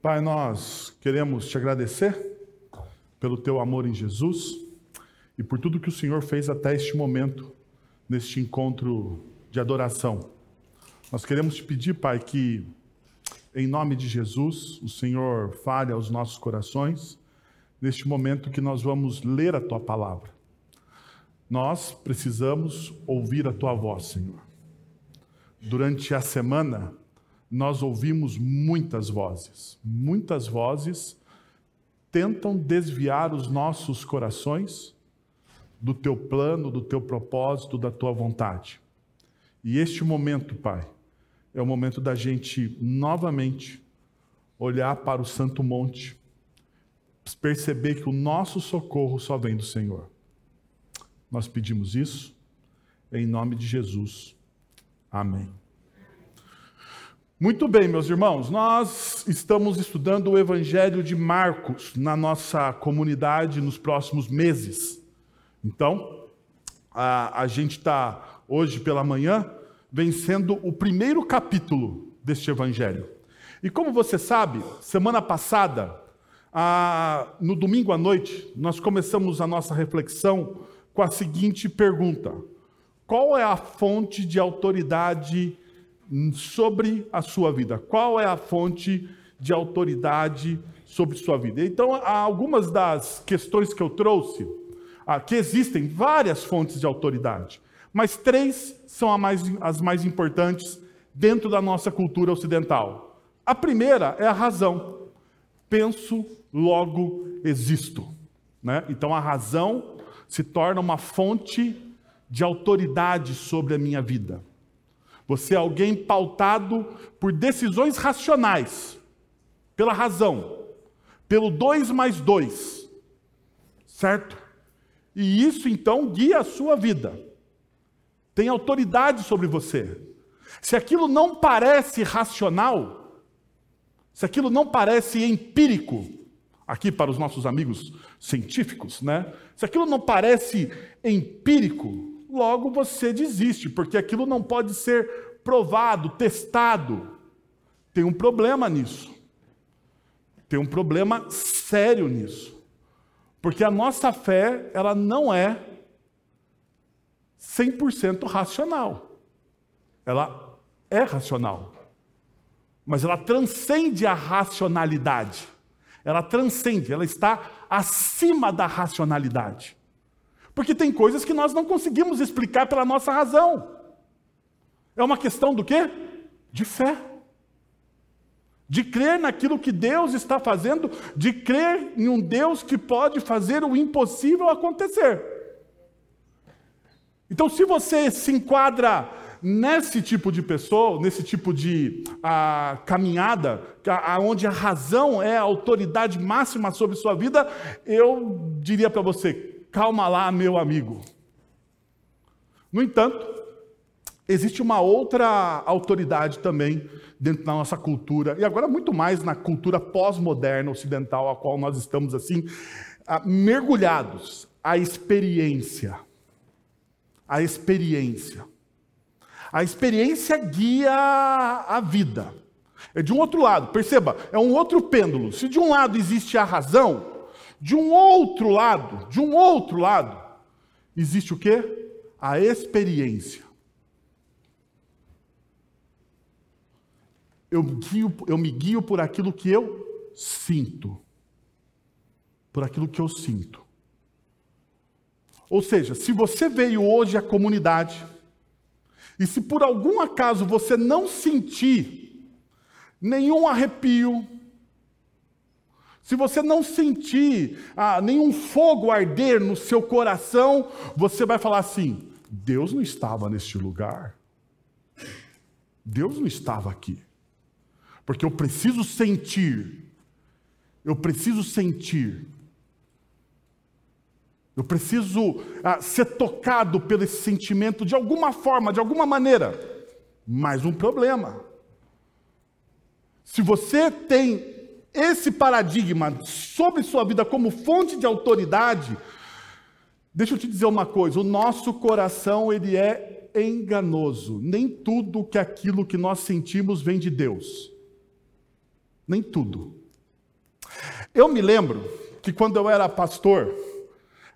Pai, nós queremos te agradecer pelo teu amor em Jesus e por tudo que o Senhor fez até este momento, neste encontro de adoração. Nós queremos te pedir, Pai, que em nome de Jesus, o Senhor fale aos nossos corações neste momento que nós vamos ler a tua palavra. Nós precisamos ouvir a tua voz, Senhor. Durante a semana, nós ouvimos muitas vozes. Muitas vozes tentam desviar os nossos corações do teu plano, do teu propósito, da tua vontade. E este momento, Pai, é o momento da gente novamente olhar para o Santo Monte, perceber que o nosso socorro só vem do Senhor. Nós pedimos isso em nome de Jesus. Amém. Muito bem, meus irmãos, nós estamos estudando o Evangelho de Marcos na nossa comunidade nos próximos meses. Então, a, a gente está hoje pela manhã vencendo o primeiro capítulo deste Evangelho. E como você sabe, semana passada, a, no domingo à noite, nós começamos a nossa reflexão com a seguinte pergunta: Qual é a fonte de autoridade? Sobre a sua vida. Qual é a fonte de autoridade sobre sua vida? Então, algumas das questões que eu trouxe, que existem várias fontes de autoridade, mas três são as mais importantes dentro da nossa cultura ocidental. A primeira é a razão. Penso, logo existo. Né? Então, a razão se torna uma fonte de autoridade sobre a minha vida. Você é alguém pautado por decisões racionais, pela razão, pelo dois mais dois, certo? E isso então guia a sua vida, tem autoridade sobre você. Se aquilo não parece racional, se aquilo não parece empírico, aqui para os nossos amigos científicos, né? Se aquilo não parece empírico, logo você desiste, porque aquilo não pode ser provado, testado. Tem um problema nisso. Tem um problema sério nisso. Porque a nossa fé, ela não é 100% racional. Ela é racional. Mas ela transcende a racionalidade. Ela transcende, ela está acima da racionalidade. Porque tem coisas que nós não conseguimos explicar pela nossa razão. É uma questão do quê? De fé. De crer naquilo que Deus está fazendo, de crer em um Deus que pode fazer o impossível acontecer. Então, se você se enquadra nesse tipo de pessoa, nesse tipo de a, caminhada, a, onde a razão é a autoridade máxima sobre sua vida, eu diria para você: calma lá, meu amigo. No entanto, existe uma outra autoridade também dentro da nossa cultura, e agora muito mais na cultura pós-moderna ocidental, a qual nós estamos assim, mergulhados a experiência. A experiência. A experiência guia a vida. É de um outro lado, perceba, é um outro pêndulo. Se de um lado existe a razão, de um outro lado, de um outro lado, existe o quê? A experiência. Eu, guio, eu me guio por aquilo que eu sinto. Por aquilo que eu sinto. Ou seja, se você veio hoje à comunidade, e se por algum acaso você não sentir nenhum arrepio, se você não sentir ah, nenhum fogo arder no seu coração, você vai falar assim: Deus não estava neste lugar. Deus não estava aqui. Porque eu preciso sentir. Eu preciso sentir. Eu preciso ah, ser tocado pelo esse sentimento de alguma forma, de alguma maneira. Mais um problema. Se você tem esse paradigma sobre sua vida como fonte de autoridade, deixa eu te dizer uma coisa, o nosso coração ele é enganoso. Nem tudo que aquilo que nós sentimos vem de Deus. Nem tudo. Eu me lembro que quando eu era pastor,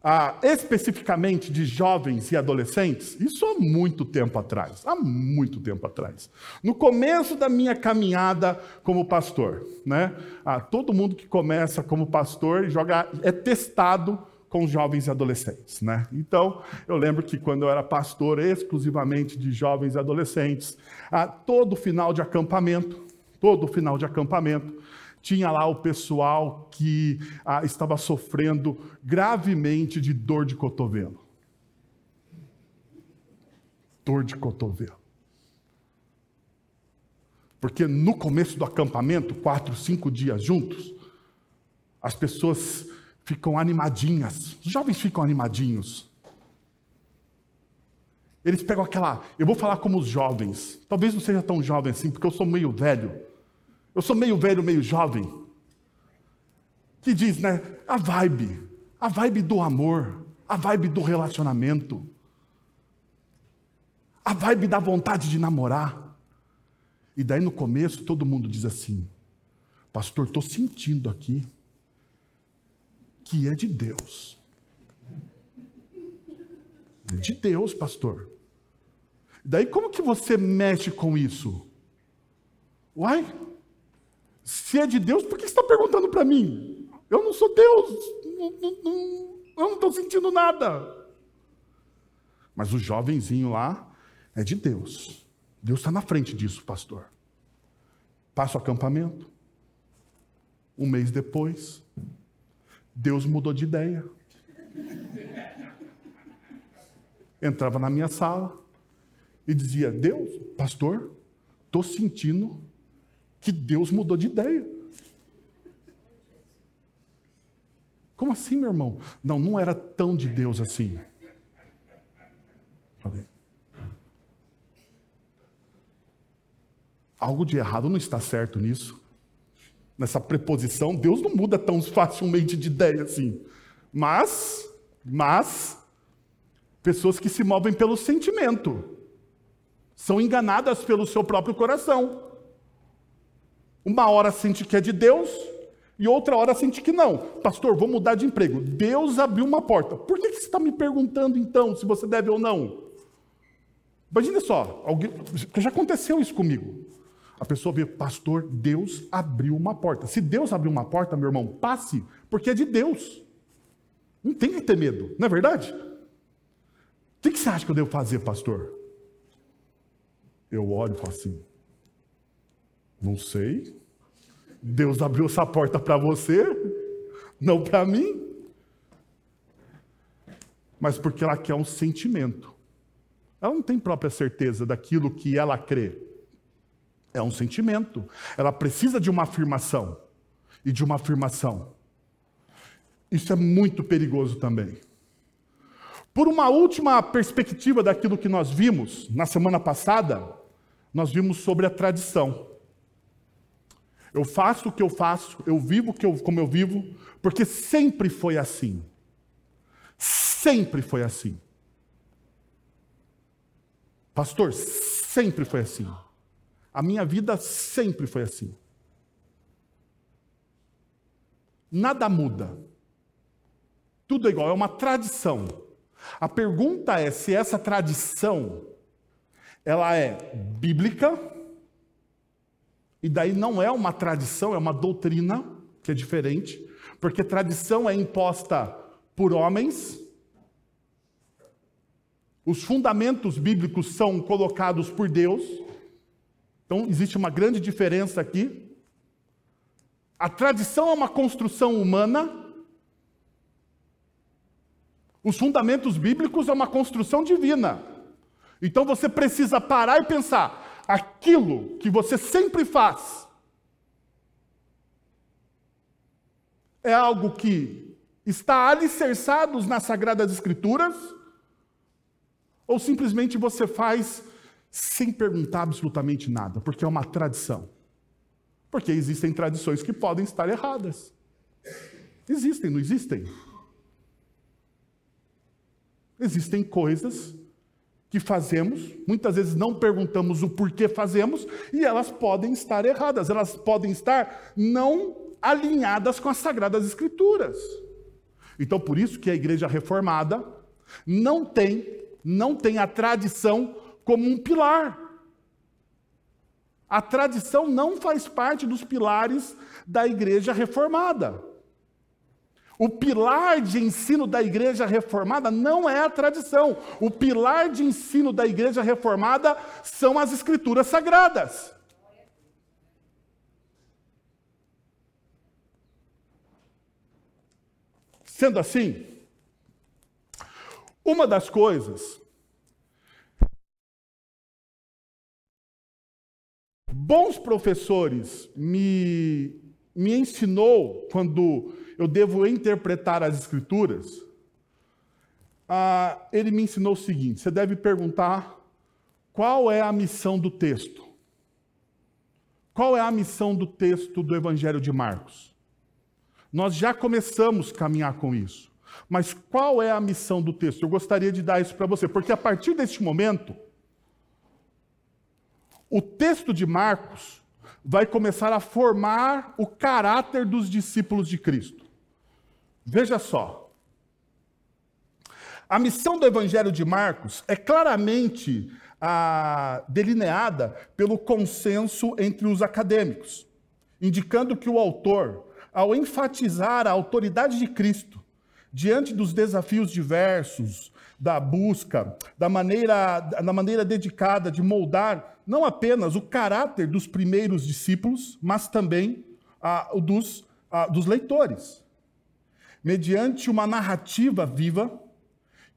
ah, especificamente de jovens e adolescentes, isso há muito tempo atrás, há muito tempo atrás. No começo da minha caminhada como pastor, né? Ah, todo mundo que começa como pastor joga, é testado com jovens e adolescentes, né? Então, eu lembro que quando eu era pastor exclusivamente de jovens e adolescentes, ah, todo final de acampamento, todo final de acampamento, tinha lá o pessoal que ah, estava sofrendo gravemente de dor de cotovelo. Dor de cotovelo. Porque no começo do acampamento, quatro, cinco dias juntos, as pessoas ficam animadinhas, os jovens ficam animadinhos. Eles pegam aquela. Eu vou falar como os jovens, talvez não seja tão jovem assim, porque eu sou meio velho. Eu sou meio velho, meio jovem. Que diz, né? A vibe. A vibe do amor. A vibe do relacionamento. A vibe da vontade de namorar. E daí no começo todo mundo diz assim: Pastor, estou sentindo aqui que é de Deus. É de Deus, pastor. Daí como que você mexe com isso? Uai, se é de Deus, por que você está perguntando para mim? Eu não sou Deus, não, não, não, eu não estou sentindo nada. Mas o jovenzinho lá é de Deus. Deus está na frente disso, pastor. Passa o acampamento. Um mês depois, Deus mudou de ideia. Entrava na minha sala e dizia: Deus, pastor, estou sentindo que Deus mudou de ideia. Como assim, meu irmão? Não, não era tão de Deus assim. Algo de errado não está certo nisso. Nessa preposição, Deus não muda tão facilmente de ideia assim. Mas, mas, pessoas que se movem pelo sentimento são enganadas pelo seu próprio coração. Uma hora sente que é de Deus e outra hora sente que não. Pastor, vou mudar de emprego. Deus abriu uma porta. Por que você está me perguntando então se você deve ou não? Imagina só, alguém, já aconteceu isso comigo. A pessoa vê, pastor, Deus abriu uma porta. Se Deus abriu uma porta, meu irmão, passe, porque é de Deus. Não tem que ter medo, não é verdade? O que você acha que eu devo fazer, pastor? Eu olho e falo assim, não sei. Deus abriu essa porta para você, não para mim. Mas porque ela quer um sentimento. Ela não tem própria certeza daquilo que ela crê. É um sentimento. Ela precisa de uma afirmação. E de uma afirmação. Isso é muito perigoso também. Por uma última perspectiva daquilo que nós vimos na semana passada, nós vimos sobre a tradição. Eu faço o que eu faço, eu vivo como eu vivo, porque sempre foi assim. Sempre foi assim. Pastor, sempre foi assim. A minha vida sempre foi assim. Nada muda. Tudo é igual, é uma tradição. A pergunta é se essa tradição ela é bíblica e daí não é uma tradição, é uma doutrina, que é diferente, porque tradição é imposta por homens. Os fundamentos bíblicos são colocados por Deus. Então, existe uma grande diferença aqui. A tradição é uma construção humana. Os fundamentos bíblicos é uma construção divina. Então você precisa parar e pensar: aquilo que você sempre faz é algo que está alicerçado nas Sagradas Escrituras, ou simplesmente você faz sem perguntar absolutamente nada, porque é uma tradição. Porque existem tradições que podem estar erradas. Existem, não existem? Existem coisas que fazemos, muitas vezes não perguntamos o porquê fazemos, e elas podem estar erradas, elas podem estar não alinhadas com as sagradas escrituras. Então, por isso que a igreja reformada não tem, não tem a tradição como um pilar. A tradição não faz parte dos pilares da igreja reformada. O pilar de ensino da igreja reformada não é a tradição. O pilar de ensino da igreja reformada são as escrituras sagradas. Sendo assim, uma das coisas bons professores me, me ensinou quando eu devo interpretar as escrituras, ah, ele me ensinou o seguinte: você deve perguntar qual é a missão do texto. Qual é a missão do texto do Evangelho de Marcos? Nós já começamos a caminhar com isso. Mas qual é a missão do texto? Eu gostaria de dar isso para você, porque a partir deste momento, o texto de Marcos vai começar a formar o caráter dos discípulos de Cristo. Veja só. A missão do Evangelho de Marcos é claramente ah, delineada pelo consenso entre os acadêmicos, indicando que o autor, ao enfatizar a autoridade de Cristo diante dos desafios diversos, da busca, da maneira, da maneira dedicada de moldar não apenas o caráter dos primeiros discípulos, mas também ah, o dos, ah, dos leitores. Mediante uma narrativa viva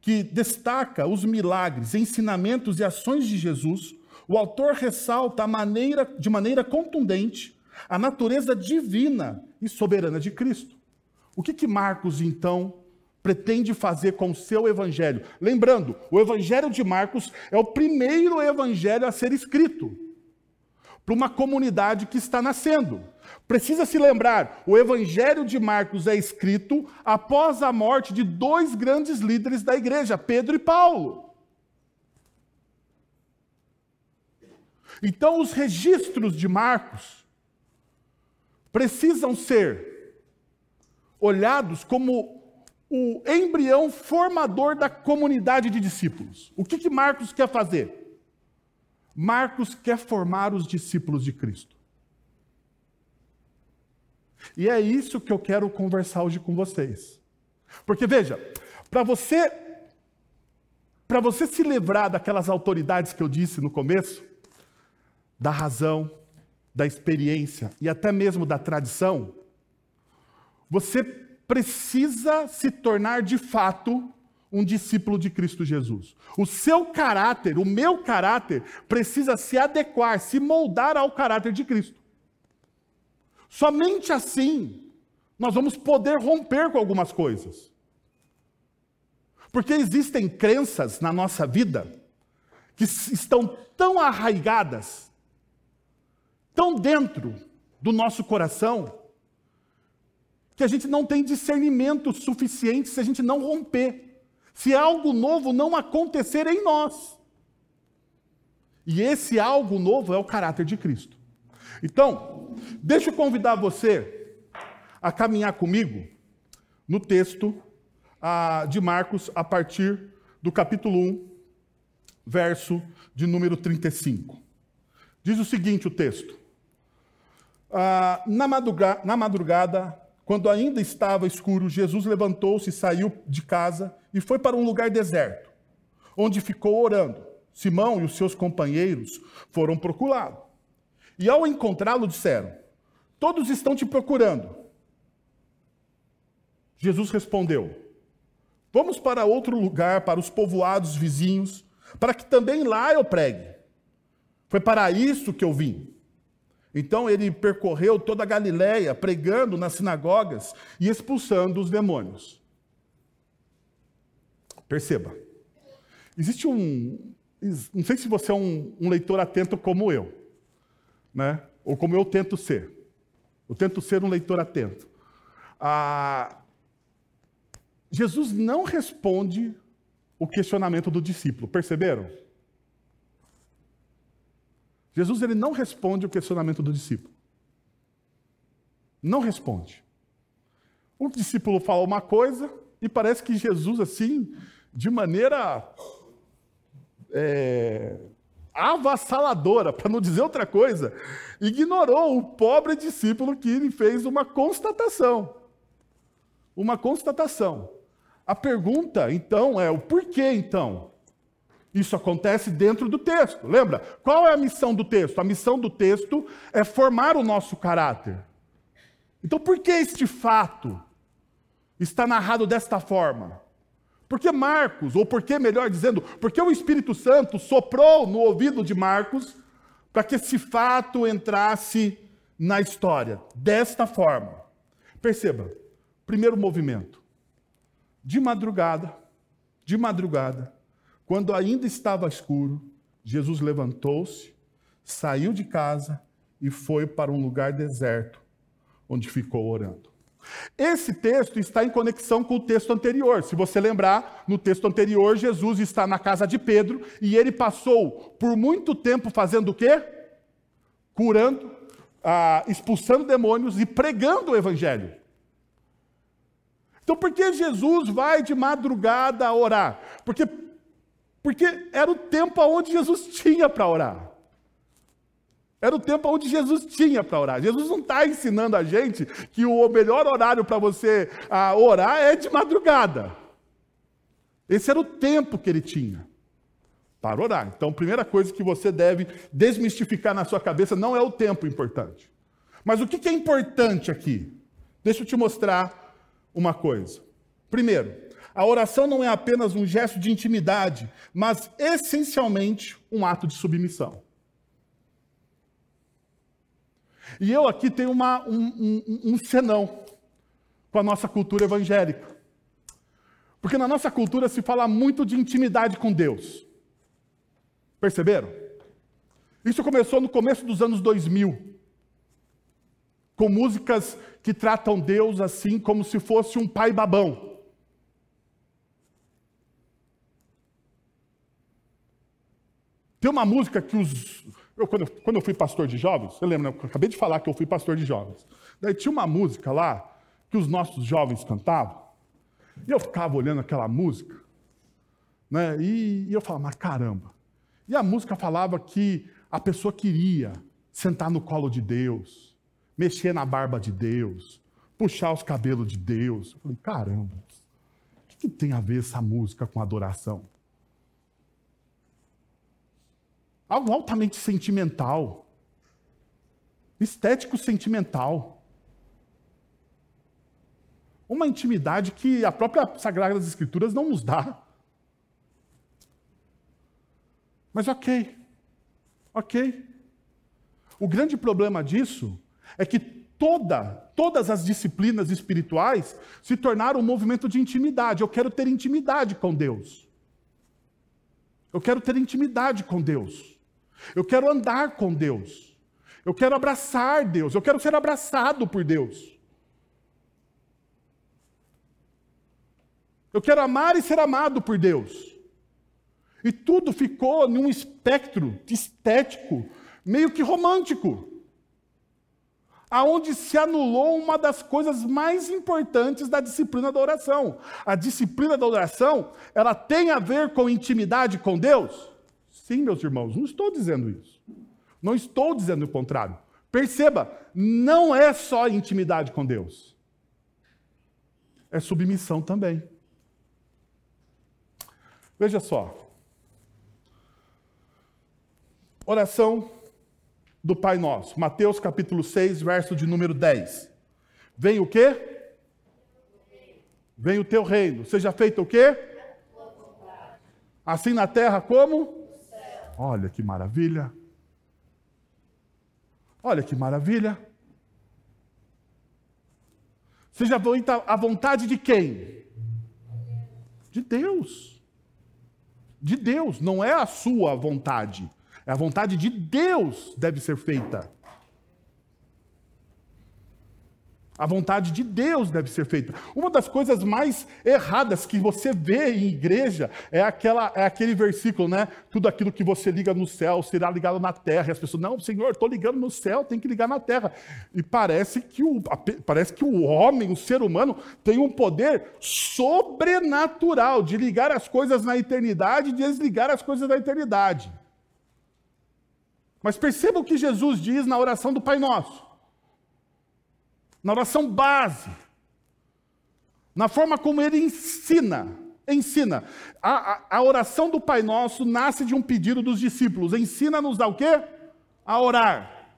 que destaca os milagres, ensinamentos e ações de Jesus, o autor ressalta maneira, de maneira contundente a natureza divina e soberana de Cristo. O que, que Marcos, então, pretende fazer com o seu evangelho. Lembrando, o evangelho de Marcos é o primeiro evangelho a ser escrito para uma comunidade que está nascendo. Precisa se lembrar, o evangelho de Marcos é escrito após a morte de dois grandes líderes da igreja, Pedro e Paulo. Então, os registros de Marcos precisam ser olhados como o embrião formador da comunidade de discípulos. O que, que Marcos quer fazer? Marcos quer formar os discípulos de Cristo. E é isso que eu quero conversar hoje com vocês. Porque veja, para você para você se livrar daquelas autoridades que eu disse no começo, da razão, da experiência e até mesmo da tradição, você precisa se tornar de fato um discípulo de Cristo Jesus. O seu caráter, o meu caráter, precisa se adequar, se moldar ao caráter de Cristo. Somente assim nós vamos poder romper com algumas coisas. Porque existem crenças na nossa vida que estão tão arraigadas, tão dentro do nosso coração, que a gente não tem discernimento suficiente se a gente não romper, se algo novo não acontecer em nós. E esse algo novo é o caráter de Cristo. Então, deixa eu convidar você a caminhar comigo no texto ah, de Marcos, a partir do capítulo 1, verso de número 35. Diz o seguinte: o texto. Ah, na, madrugada, na madrugada quando ainda estava escuro, Jesus levantou-se, saiu de casa e foi para um lugar deserto, onde ficou orando. Simão e os seus companheiros foram procurá-lo. E ao encontrá-lo, disseram: Todos estão te procurando. Jesus respondeu: Vamos para outro lugar, para os povoados vizinhos, para que também lá eu pregue. Foi para isso que eu vim. Então ele percorreu toda a Galiléia, pregando nas sinagogas e expulsando os demônios. Perceba, existe um. Não sei se você é um, um leitor atento como eu, né? ou como eu tento ser. Eu tento ser um leitor atento. Ah, Jesus não responde o questionamento do discípulo, perceberam? Jesus ele não responde o questionamento do discípulo. não responde. O discípulo fala uma coisa e parece que Jesus, assim, de maneira é, avassaladora, para não dizer outra coisa, ignorou o pobre discípulo que fez uma constatação. Uma constatação. A pergunta, então, é o porquê, então? Isso acontece dentro do texto. Lembra? Qual é a missão do texto? A missão do texto é formar o nosso caráter. Então, por que este fato está narrado desta forma? Porque Marcos, ou porque, melhor dizendo, porque o Espírito Santo soprou no ouvido de Marcos para que esse fato entrasse na história desta forma. Perceba, primeiro movimento. De madrugada, de madrugada, quando ainda estava escuro, Jesus levantou-se, saiu de casa e foi para um lugar deserto, onde ficou orando. Esse texto está em conexão com o texto anterior. Se você lembrar, no texto anterior, Jesus está na casa de Pedro e ele passou por muito tempo fazendo o quê? Curando, ah, expulsando demônios e pregando o evangelho. Então, por que Jesus vai de madrugada orar? Porque, porque era o tempo onde Jesus tinha para orar. Era o tempo onde Jesus tinha para orar. Jesus não está ensinando a gente que o melhor horário para você ah, orar é de madrugada. Esse era o tempo que ele tinha para orar. Então, a primeira coisa que você deve desmistificar na sua cabeça não é o tempo importante. Mas o que é importante aqui? Deixa eu te mostrar uma coisa. Primeiro, a oração não é apenas um gesto de intimidade, mas essencialmente um ato de submissão. E eu aqui tenho uma, um, um, um senão com a nossa cultura evangélica. Porque na nossa cultura se fala muito de intimidade com Deus. Perceberam? Isso começou no começo dos anos 2000. Com músicas que tratam Deus assim como se fosse um pai babão. Tem uma música que os, eu, quando, eu, quando eu fui pastor de jovens, você lembra, né? eu acabei de falar que eu fui pastor de jovens. Daí tinha uma música lá que os nossos jovens cantavam, e eu ficava olhando aquela música, né? e, e eu falava, mas caramba. E a música falava que a pessoa queria sentar no colo de Deus, mexer na barba de Deus, puxar os cabelos de Deus. Eu falei, caramba, o que, que tem a ver essa música com adoração? Algo altamente sentimental. Estético sentimental. Uma intimidade que a própria Sagrada Escrituras não nos dá. Mas ok, ok. O grande problema disso é que toda, todas as disciplinas espirituais se tornaram um movimento de intimidade. Eu quero ter intimidade com Deus. Eu quero ter intimidade com Deus. Eu quero andar com Deus. Eu quero abraçar Deus. Eu quero ser abraçado por Deus. Eu quero amar e ser amado por Deus. E tudo ficou num espectro estético, meio que romântico. Aonde se anulou uma das coisas mais importantes da disciplina da oração. A disciplina da oração, ela tem a ver com intimidade com Deus? Sim, meus irmãos, não estou dizendo isso. Não estou dizendo o contrário. Perceba, não é só intimidade com Deus. É submissão também. Veja só. Oração do Pai Nosso. Mateus capítulo 6, verso de número 10. Vem o quê? Vem o teu reino. Seja feito o quê? Assim na terra como? Olha que maravilha. Olha que maravilha. Seja a vontade de quem? De Deus. De Deus, não é a sua vontade. É a vontade de Deus deve ser feita. A vontade de Deus deve ser feita. Uma das coisas mais erradas que você vê em igreja é, aquela, é aquele versículo, né? Tudo aquilo que você liga no céu será ligado na terra. E as pessoas, não, Senhor, estou ligando no céu, tem que ligar na terra. E parece que, o, parece que o homem, o ser humano, tem um poder sobrenatural de ligar as coisas na eternidade e desligar as coisas da eternidade. Mas perceba o que Jesus diz na oração do Pai Nosso na oração base, na forma como ele ensina. Ensina. A, a, a oração do Pai Nosso nasce de um pedido dos discípulos. Ensina-nos a o quê? A orar.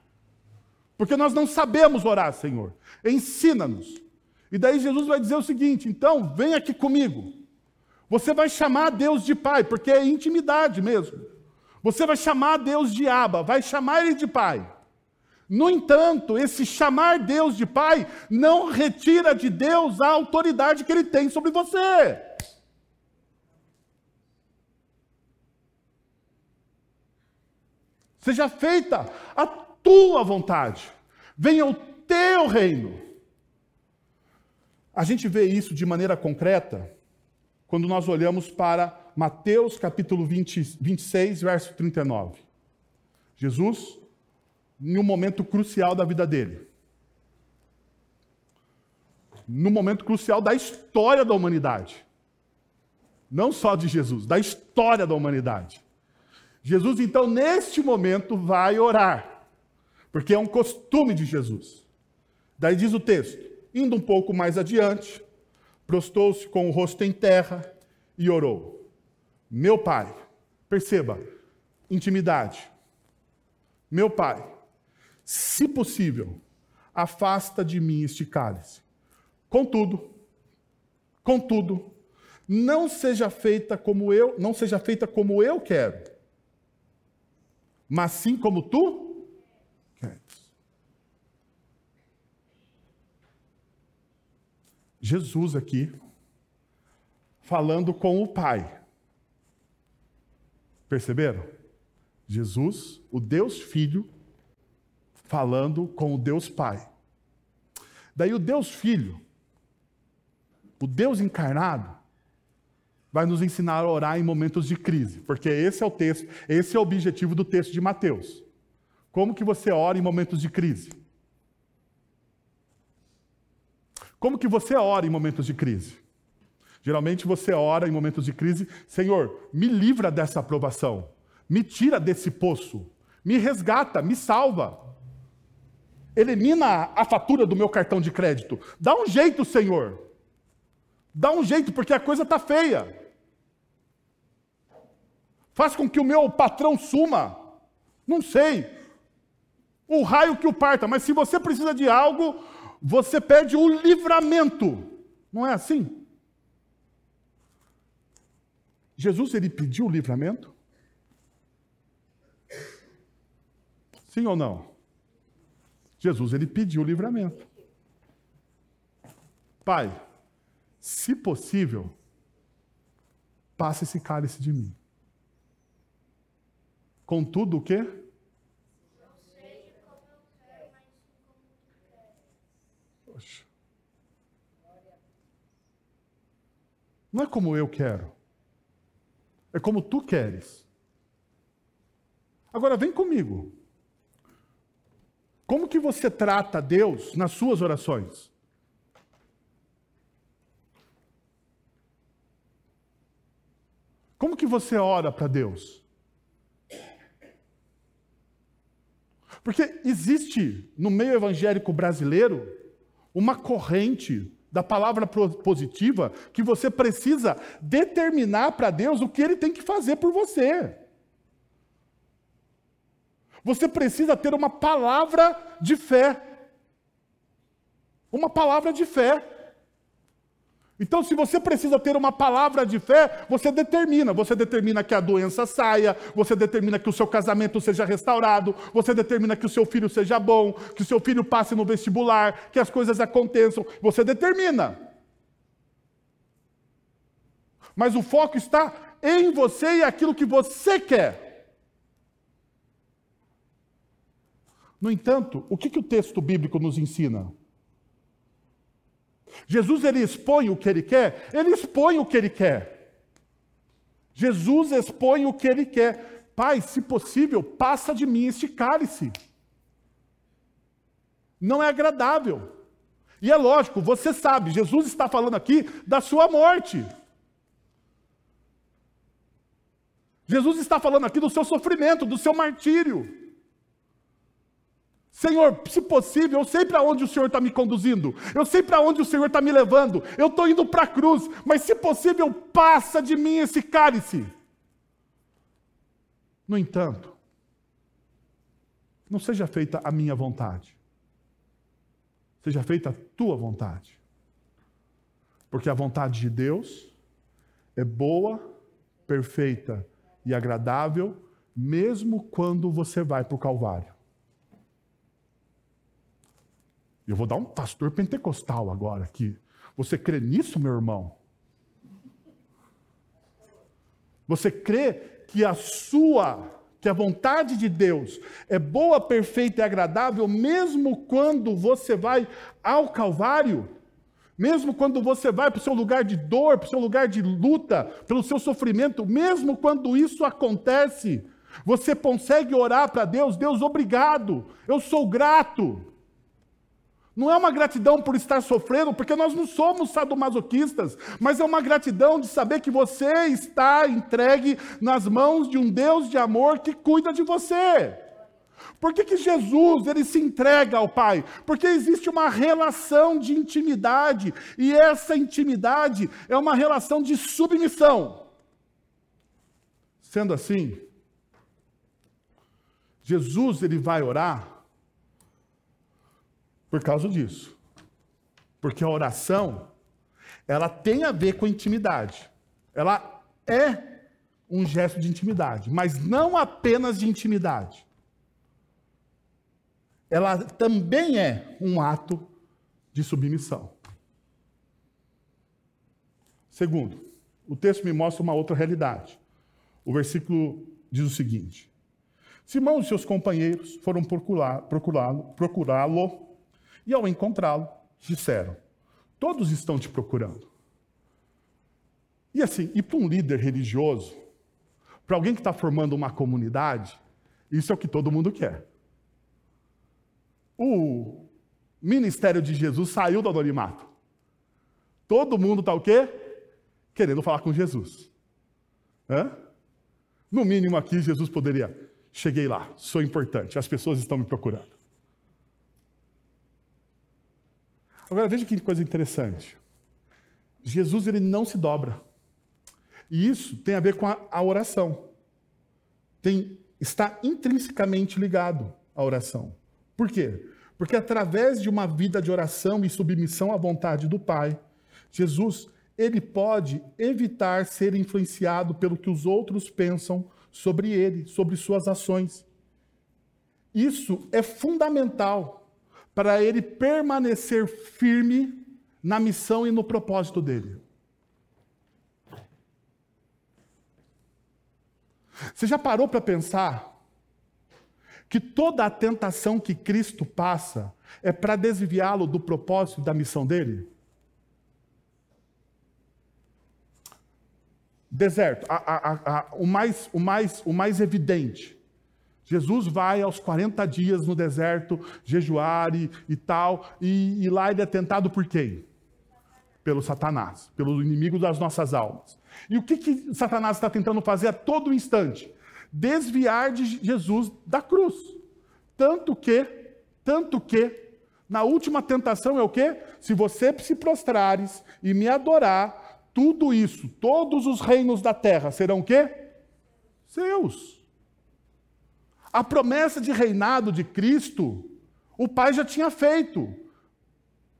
Porque nós não sabemos orar, Senhor. Ensina-nos. E daí Jesus vai dizer o seguinte: então, vem aqui comigo. Você vai chamar Deus de Pai, porque é intimidade mesmo. Você vai chamar Deus de Aba, vai chamar Ele de Pai. No entanto, esse chamar Deus de Pai não retira de Deus a autoridade que Ele tem sobre você. Seja feita a tua vontade, venha o teu reino. A gente vê isso de maneira concreta quando nós olhamos para Mateus capítulo 20, 26, verso 39. Jesus em um momento crucial da vida dele. No momento crucial da história da humanidade. Não só de Jesus, da história da humanidade. Jesus, então, neste momento, vai orar, porque é um costume de Jesus. Daí diz o texto: indo um pouco mais adiante, prostou-se com o rosto em terra e orou. Meu pai, perceba, intimidade. Meu pai, se possível, afasta de mim este cálice. Contudo, contudo, não seja feita como eu, não seja feita como eu quero, mas sim como tu queres. Jesus aqui falando com o Pai. Perceberam? Jesus, o Deus Filho, falando com o Deus Pai. Daí o Deus Filho, o Deus encarnado, vai nos ensinar a orar em momentos de crise, porque esse é o texto, esse é o objetivo do texto de Mateus. Como que você ora em momentos de crise? Como que você ora em momentos de crise? Geralmente você ora em momentos de crise, Senhor, me livra dessa aprovação, me tira desse poço, me resgata, me salva elimina a fatura do meu cartão de crédito. Dá um jeito, Senhor. Dá um jeito, porque a coisa está feia. Faz com que o meu patrão suma. Não sei. O raio que o parta, mas se você precisa de algo, você pede o livramento. Não é assim? Jesus ele pediu o livramento? Sim ou não? Jesus ele pediu o livramento. Pai, se possível, passe esse cálice de mim. Contudo, o quê? Não é como eu quero. É como tu queres. Agora vem comigo. Como que você trata Deus nas suas orações? Como que você ora para Deus? Porque existe no meio evangélico brasileiro uma corrente da palavra positiva que você precisa determinar para Deus o que ele tem que fazer por você. Você precisa ter uma palavra de fé. Uma palavra de fé. Então, se você precisa ter uma palavra de fé, você determina. Você determina que a doença saia, você determina que o seu casamento seja restaurado, você determina que o seu filho seja bom, que o seu filho passe no vestibular, que as coisas aconteçam. Você determina. Mas o foco está em você e aquilo que você quer. No entanto, o que, que o texto bíblico nos ensina? Jesus ele expõe o que ele quer? Ele expõe o que ele quer. Jesus expõe o que ele quer. Pai, se possível, passa de mim este cálice. Não é agradável. E é lógico, você sabe, Jesus está falando aqui da sua morte. Jesus está falando aqui do seu sofrimento, do seu martírio. Senhor, se possível, eu sei para onde o Senhor está me conduzindo, eu sei para onde o Senhor está me levando, eu estou indo para a cruz, mas se possível, passa de mim esse cálice. No entanto, não seja feita a minha vontade, seja feita a tua vontade, porque a vontade de Deus é boa, perfeita e agradável, mesmo quando você vai para o Calvário. Eu vou dar um pastor pentecostal agora aqui. Você crê nisso, meu irmão? Você crê que a sua, que a vontade de Deus é boa, perfeita e agradável, mesmo quando você vai ao Calvário? Mesmo quando você vai para o seu lugar de dor, para o seu lugar de luta, pelo seu sofrimento, mesmo quando isso acontece, você consegue orar para Deus, Deus, obrigado, eu sou grato. Não é uma gratidão por estar sofrendo, porque nós não somos sadomasoquistas, mas é uma gratidão de saber que você está entregue nas mãos de um Deus de amor que cuida de você. Por que, que Jesus ele se entrega ao Pai? Porque existe uma relação de intimidade, e essa intimidade é uma relação de submissão. Sendo assim, Jesus ele vai orar por causa disso. Porque a oração, ela tem a ver com intimidade. Ela é um gesto de intimidade, mas não apenas de intimidade. Ela também é um ato de submissão. Segundo, o texto me mostra uma outra realidade. O versículo diz o seguinte: Simão e seus companheiros foram procurá-lo, procurá-lo e ao encontrá-lo, disseram: Todos estão te procurando. E assim, e para um líder religioso, para alguém que está formando uma comunidade, isso é o que todo mundo quer. O ministério de Jesus saiu do anonimato. Todo mundo está o quê? Querendo falar com Jesus. Hã? No mínimo aqui, Jesus poderia. Cheguei lá, sou importante, as pessoas estão me procurando. Agora veja que coisa interessante. Jesus ele não se dobra. E isso tem a ver com a, a oração. Tem, está intrinsecamente ligado à oração. Por quê? Porque através de uma vida de oração e submissão à vontade do Pai, Jesus ele pode evitar ser influenciado pelo que os outros pensam sobre ele, sobre suas ações. Isso é fundamental para ele permanecer firme na missão e no propósito dele. Você já parou para pensar que toda a tentação que Cristo passa é para desviá-lo do propósito da missão dele? Deserto, a, a, a, o, mais, o, mais, o mais evidente. Jesus vai aos 40 dias no deserto jejuar e, e tal, e, e, lá ele é tentado por quem? Pelo Satanás, pelo inimigo das nossas almas. E o que, que Satanás está tentando fazer a todo instante? Desviar de Jesus da cruz. Tanto que, tanto que, na última tentação é o quê? Se você se prostrares e me adorar, tudo isso, todos os reinos da terra serão o quê? Seus. A promessa de reinado de Cristo, o Pai já tinha feito.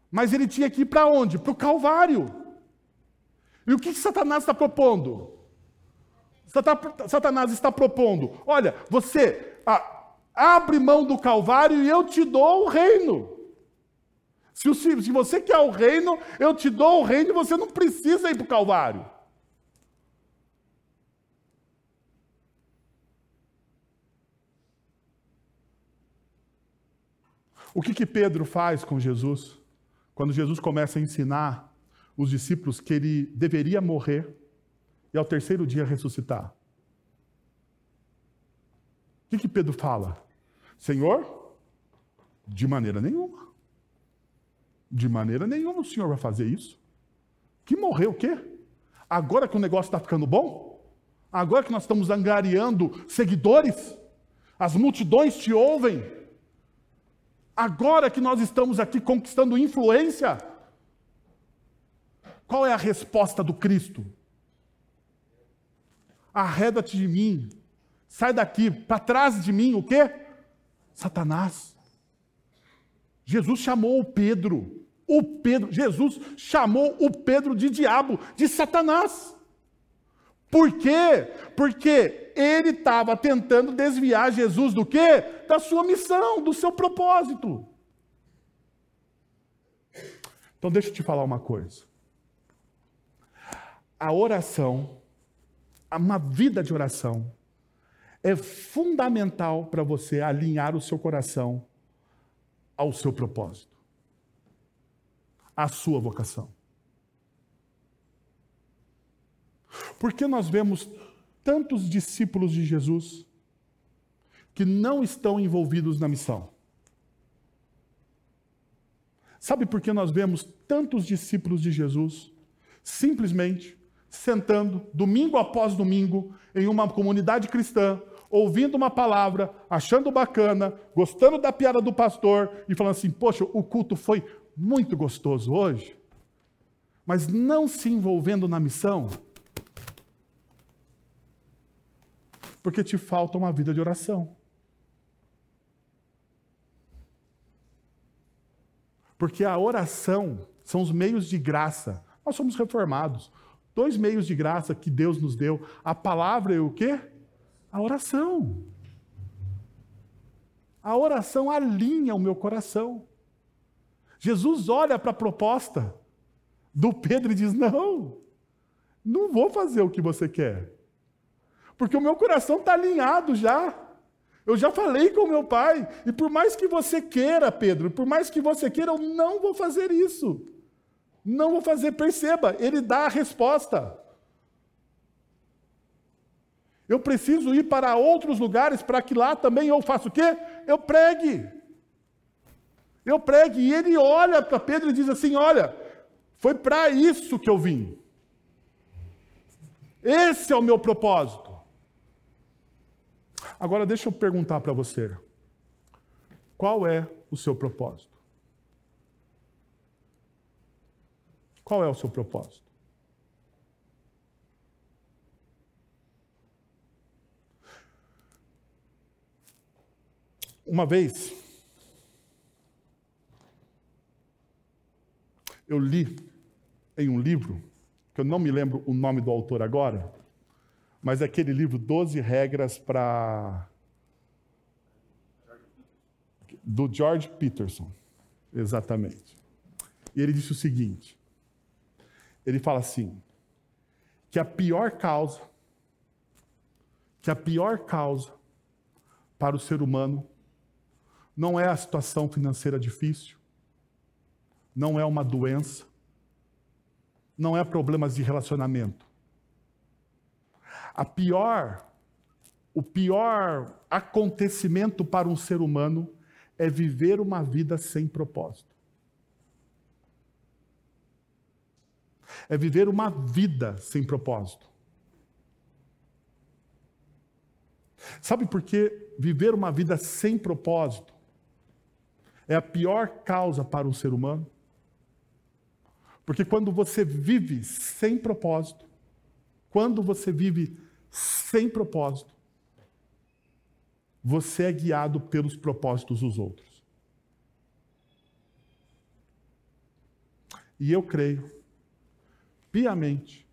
Mas ele tinha que ir para onde? Para o Calvário. E o que, que Satanás está propondo? Satanás está propondo: olha, você abre mão do Calvário e eu te dou o reino. Se você quer o reino, eu te dou o reino e você não precisa ir para o Calvário. O que, que Pedro faz com Jesus? quando Jesus começa a ensinar os discípulos que ele deveria morrer e ao terceiro dia ressuscitar. O que, que Pedro fala? Senhor, de maneira nenhuma. De maneira nenhuma o senhor vai fazer isso. Que morreu o quê? Agora que o negócio está ficando bom? Agora que nós estamos angariando seguidores? As multidões te ouvem? Agora que nós estamos aqui conquistando influência? Qual é a resposta do Cristo? Arreda-te de mim. Sai daqui, para trás de mim, o quê? Satanás. Jesus chamou o Pedro. O Pedro, Jesus chamou o Pedro de diabo, de Satanás. Por quê? Porque ele estava tentando desviar Jesus do quê? Da sua missão, do seu propósito. Então deixa eu te falar uma coisa. A oração, uma vida de oração, é fundamental para você alinhar o seu coração ao seu propósito, à sua vocação. Porque nós vemos tantos discípulos de Jesus que não estão envolvidos na missão? Sabe por que nós vemos tantos discípulos de Jesus simplesmente sentando domingo após domingo em uma comunidade cristã, ouvindo uma palavra, achando bacana, gostando da piada do pastor e falando assim: Poxa, o culto foi muito gostoso hoje, mas não se envolvendo na missão? Porque te falta uma vida de oração. Porque a oração são os meios de graça. Nós somos reformados. Dois meios de graça que Deus nos deu: a palavra e o quê? A oração. A oração alinha o meu coração. Jesus olha para a proposta do Pedro e diz: Não, não vou fazer o que você quer, porque o meu coração está alinhado já. Eu já falei com meu pai, e por mais que você queira, Pedro, por mais que você queira, eu não vou fazer isso. Não vou fazer, perceba, ele dá a resposta. Eu preciso ir para outros lugares para que lá também eu faça o quê? Eu pregue. Eu pregue. E ele olha para Pedro e diz assim: Olha, foi para isso que eu vim. Esse é o meu propósito. Agora deixa eu perguntar para você: qual é o seu propósito? Qual é o seu propósito? Uma vez, eu li em um livro, que eu não me lembro o nome do autor agora, mas aquele livro 12 regras para do George Peterson, exatamente. E ele disse o seguinte: ele fala assim, que a pior causa, que a pior causa para o ser humano não é a situação financeira difícil, não é uma doença, não é problemas de relacionamento. A pior, o pior acontecimento para um ser humano é viver uma vida sem propósito. É viver uma vida sem propósito. Sabe por que viver uma vida sem propósito é a pior causa para um ser humano. Porque quando você vive sem propósito, quando você vive sem propósito, você é guiado pelos propósitos dos outros. E eu creio, piamente,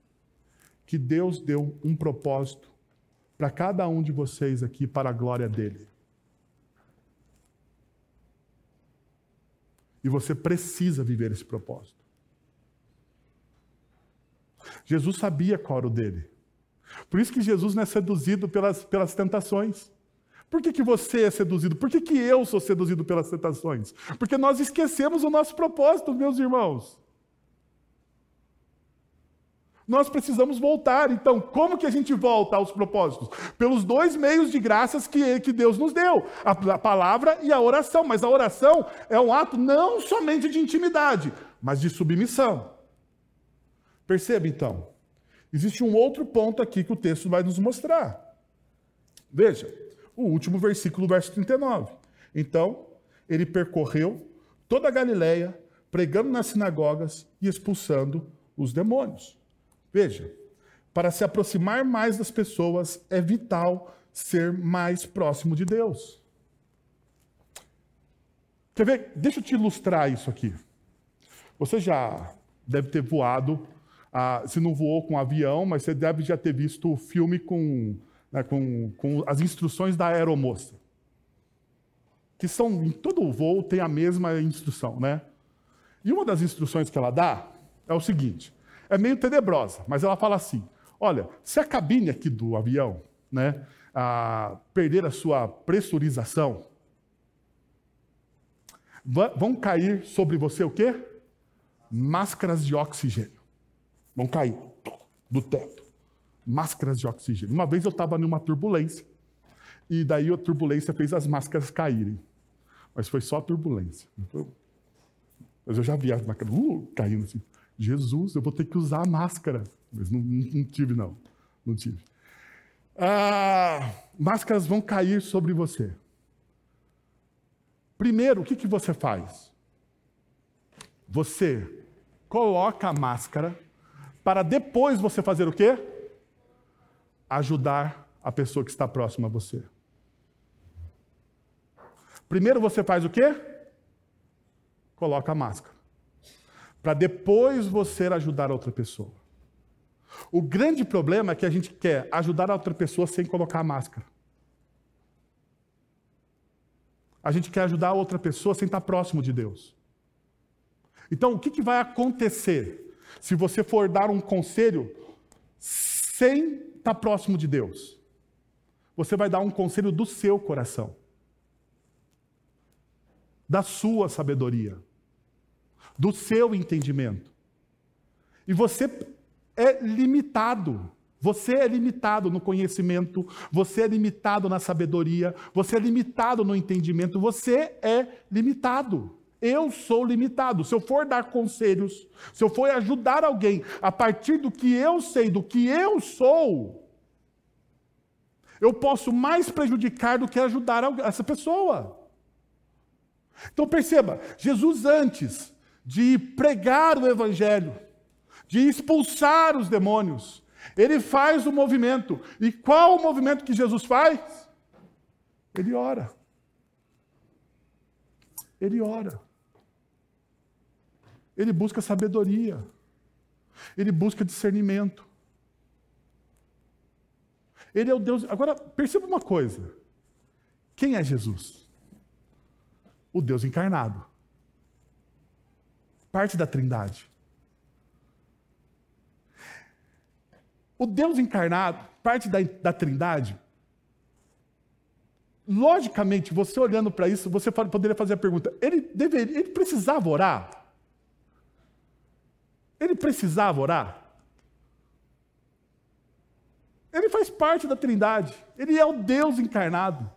que Deus deu um propósito para cada um de vocês aqui para a glória dele. E você precisa viver esse propósito. Jesus sabia qual era o dele. Por isso que Jesus não é seduzido pelas, pelas tentações. Por que, que você é seduzido? Por que, que eu sou seduzido pelas tentações? Porque nós esquecemos o nosso propósito, meus irmãos. Nós precisamos voltar. Então, como que a gente volta aos propósitos? Pelos dois meios de graças que, que Deus nos deu: a, palavra e a oração. Mas a oração é um ato não somente de intimidade, mas de submissão. Perceba então, existe um outro ponto aqui que o texto vai nos mostrar. Veja, o último versículo, verso 39. Então, ele percorreu toda a Galiléia, pregando nas sinagogas e expulsando os demônios. Veja, para se aproximar mais das pessoas é vital ser mais próximo de Deus. Quer ver? Deixa eu te ilustrar isso aqui. Você já deve ter voado, ah, se não voou com um avião, mas você deve já ter visto o filme com, né, com, com as instruções da aeromoça. Que são, em todo voo tem a mesma instrução, né? E uma das instruções que ela dá é o seguinte: é meio tenebrosa, mas ela fala assim: olha, se a cabine aqui do avião né, a perder a sua pressurização, vão cair sobre você o quê? Máscaras de oxigênio. Vão cair do teto. Máscaras de oxigênio. Uma vez eu estava numa turbulência, e daí a turbulência fez as máscaras caírem. Mas foi só a turbulência. Mas eu já vi as máscaras uh, caindo assim. Jesus, eu vou ter que usar a máscara. Mas não, não, tive, não. Não tive. Ah, máscaras vão cair sobre você. Primeiro, o que, que você faz? Você coloca a máscara para depois você fazer o quê? Ajudar a pessoa que está próxima a você. Primeiro você faz o quê? Coloca a máscara para depois você ajudar outra pessoa. O grande problema é que a gente quer ajudar a outra pessoa sem colocar a máscara. A gente quer ajudar a outra pessoa sem estar próximo de Deus. Então, o que, que vai acontecer se você for dar um conselho sem estar próximo de Deus? Você vai dar um conselho do seu coração, da sua sabedoria do seu entendimento. E você é limitado. Você é limitado no conhecimento, você é limitado na sabedoria, você é limitado no entendimento, você é limitado. Eu sou limitado. Se eu for dar conselhos, se eu for ajudar alguém a partir do que eu sei, do que eu sou, eu posso mais prejudicar do que ajudar essa pessoa. Então perceba, Jesus antes de pregar o evangelho, de expulsar os demônios. Ele faz o movimento. E qual o movimento que Jesus faz? Ele ora. Ele ora. Ele busca sabedoria. Ele busca discernimento. Ele é o Deus. Agora, perceba uma coisa. Quem é Jesus? O Deus encarnado parte da Trindade. O Deus encarnado, parte da, da Trindade, logicamente, você olhando para isso, você poderia fazer a pergunta: ele, deveria, ele precisava orar? Ele precisava orar? Ele faz parte da Trindade, ele é o Deus encarnado.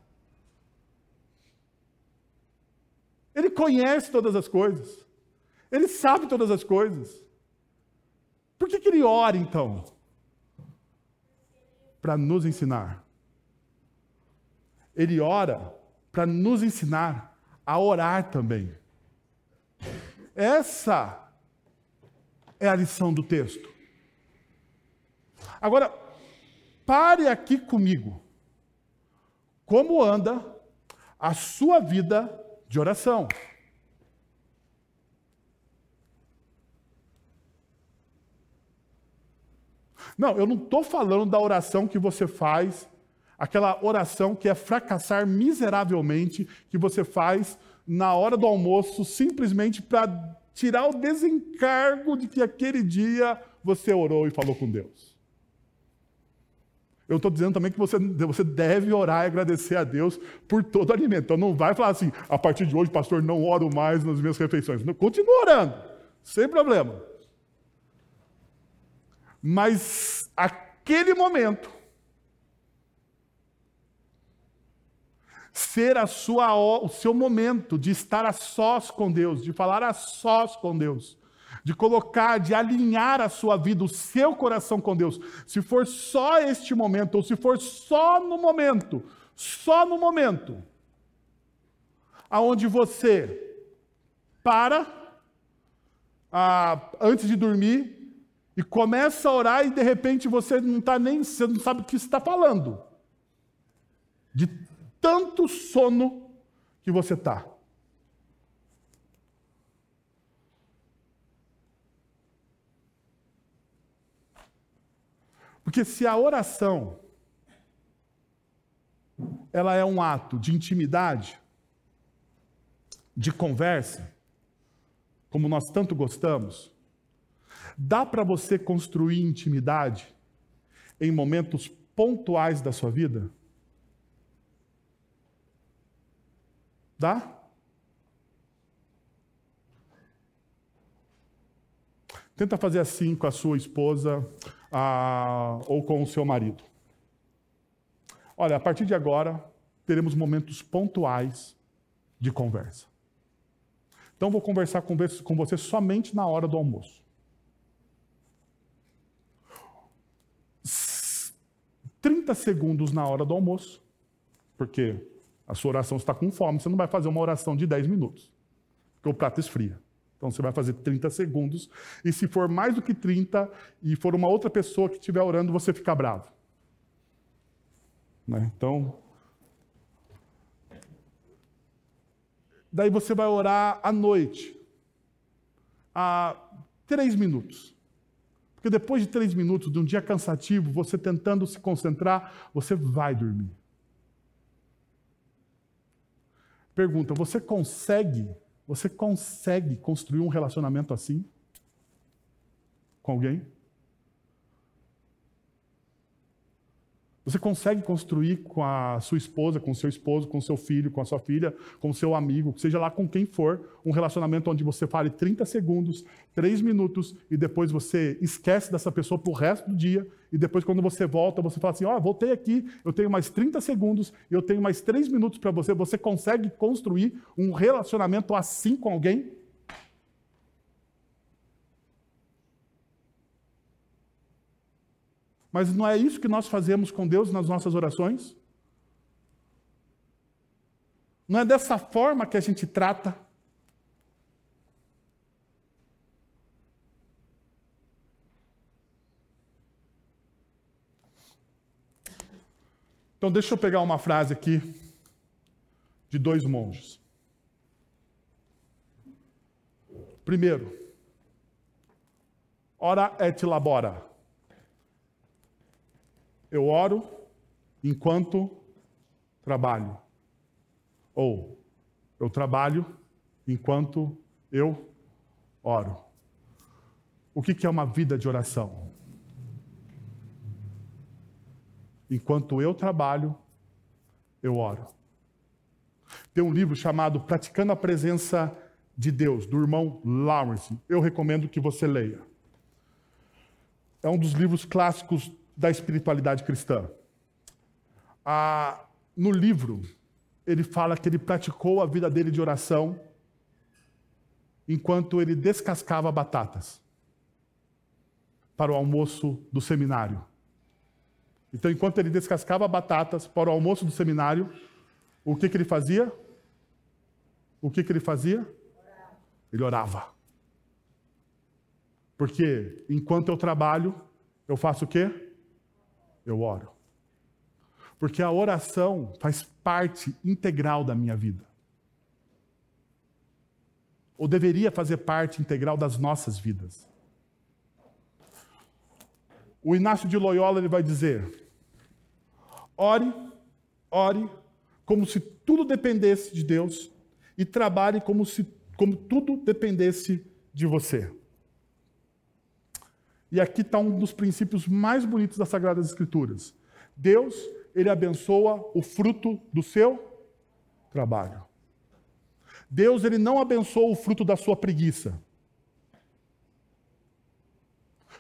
Ele conhece todas as coisas. Ele sabe todas as coisas. Por que, que ele ora então? Para nos ensinar. Ele ora para nos ensinar a orar também. Essa é a lição do texto. Agora, pare aqui comigo. Como anda a sua vida de oração? Não, eu não estou falando da oração que você faz, aquela oração que é fracassar miseravelmente, que você faz na hora do almoço, simplesmente para tirar o desencargo de que aquele dia você orou e falou com Deus. Eu estou dizendo também que você, você deve orar e agradecer a Deus por todo o alimento. Então não vai falar assim, a partir de hoje, pastor, não oro mais nas minhas refeições. Não, continua orando, sem problema. Mas aquele momento, ser a sua, o seu momento de estar a sós com Deus, de falar a sós com Deus, de colocar, de alinhar a sua vida, o seu coração com Deus. Se for só este momento, ou se for só no momento, só no momento, aonde você para ah, antes de dormir e começa a orar e de repente você não está nem, você não sabe o que está falando. De tanto sono que você está. Porque se a oração ela é um ato de intimidade, de conversa, como nós tanto gostamos, dá para você construir intimidade em momentos pontuais da sua vida? Dá? Tenta fazer assim com a sua esposa ah, ou com o seu marido. Olha, a partir de agora, teremos momentos pontuais de conversa. Então, vou conversar com você somente na hora do almoço. 30 segundos na hora do almoço, porque a sua oração está com fome, você não vai fazer uma oração de 10 minutos, porque o prato esfria. Então você vai fazer 30 segundos, e se for mais do que 30 e for uma outra pessoa que estiver orando, você fica bravo. Né? Então. Daí você vai orar à noite, a três minutos. Porque depois de três minutos de um dia cansativo, você tentando se concentrar, você vai dormir. Pergunta: você consegue você consegue construir um relacionamento assim? Com alguém? Você consegue construir com a sua esposa, com o seu esposo, com o seu filho, com a sua filha, com o seu amigo, seja lá com quem for, um relacionamento onde você fale 30 segundos, 3 minutos e depois você esquece dessa pessoa para o resto do dia e depois quando você volta, você fala assim, ó, oh, voltei aqui, eu tenho mais 30 segundos eu tenho mais 3 minutos para você. Você consegue construir um relacionamento assim com alguém? Mas não é isso que nós fazemos com Deus nas nossas orações? Não é dessa forma que a gente trata? Então, deixa eu pegar uma frase aqui de dois monges. Primeiro, ora et labora. Eu oro enquanto trabalho. Ou eu trabalho enquanto eu oro. O que é uma vida de oração? Enquanto eu trabalho, eu oro. Tem um livro chamado Praticando a Presença de Deus, do irmão Lawrence. Eu recomendo que você leia. É um dos livros clássicos da espiritualidade cristã. Ah, no livro, ele fala que ele praticou a vida dele de oração enquanto ele descascava batatas para o almoço do seminário. Então, enquanto ele descascava batatas para o almoço do seminário, o que, que ele fazia? O que, que ele fazia? Ele orava. Porque enquanto eu trabalho, eu faço o quê? Eu oro. Porque a oração faz parte integral da minha vida. Ou deveria fazer parte integral das nossas vidas. O Inácio de Loyola ele vai dizer: ore, ore como se tudo dependesse de Deus e trabalhe como se como tudo dependesse de você. E aqui está um dos princípios mais bonitos das Sagradas Escrituras. Deus, ele abençoa o fruto do seu trabalho. Deus, ele não abençoa o fruto da sua preguiça.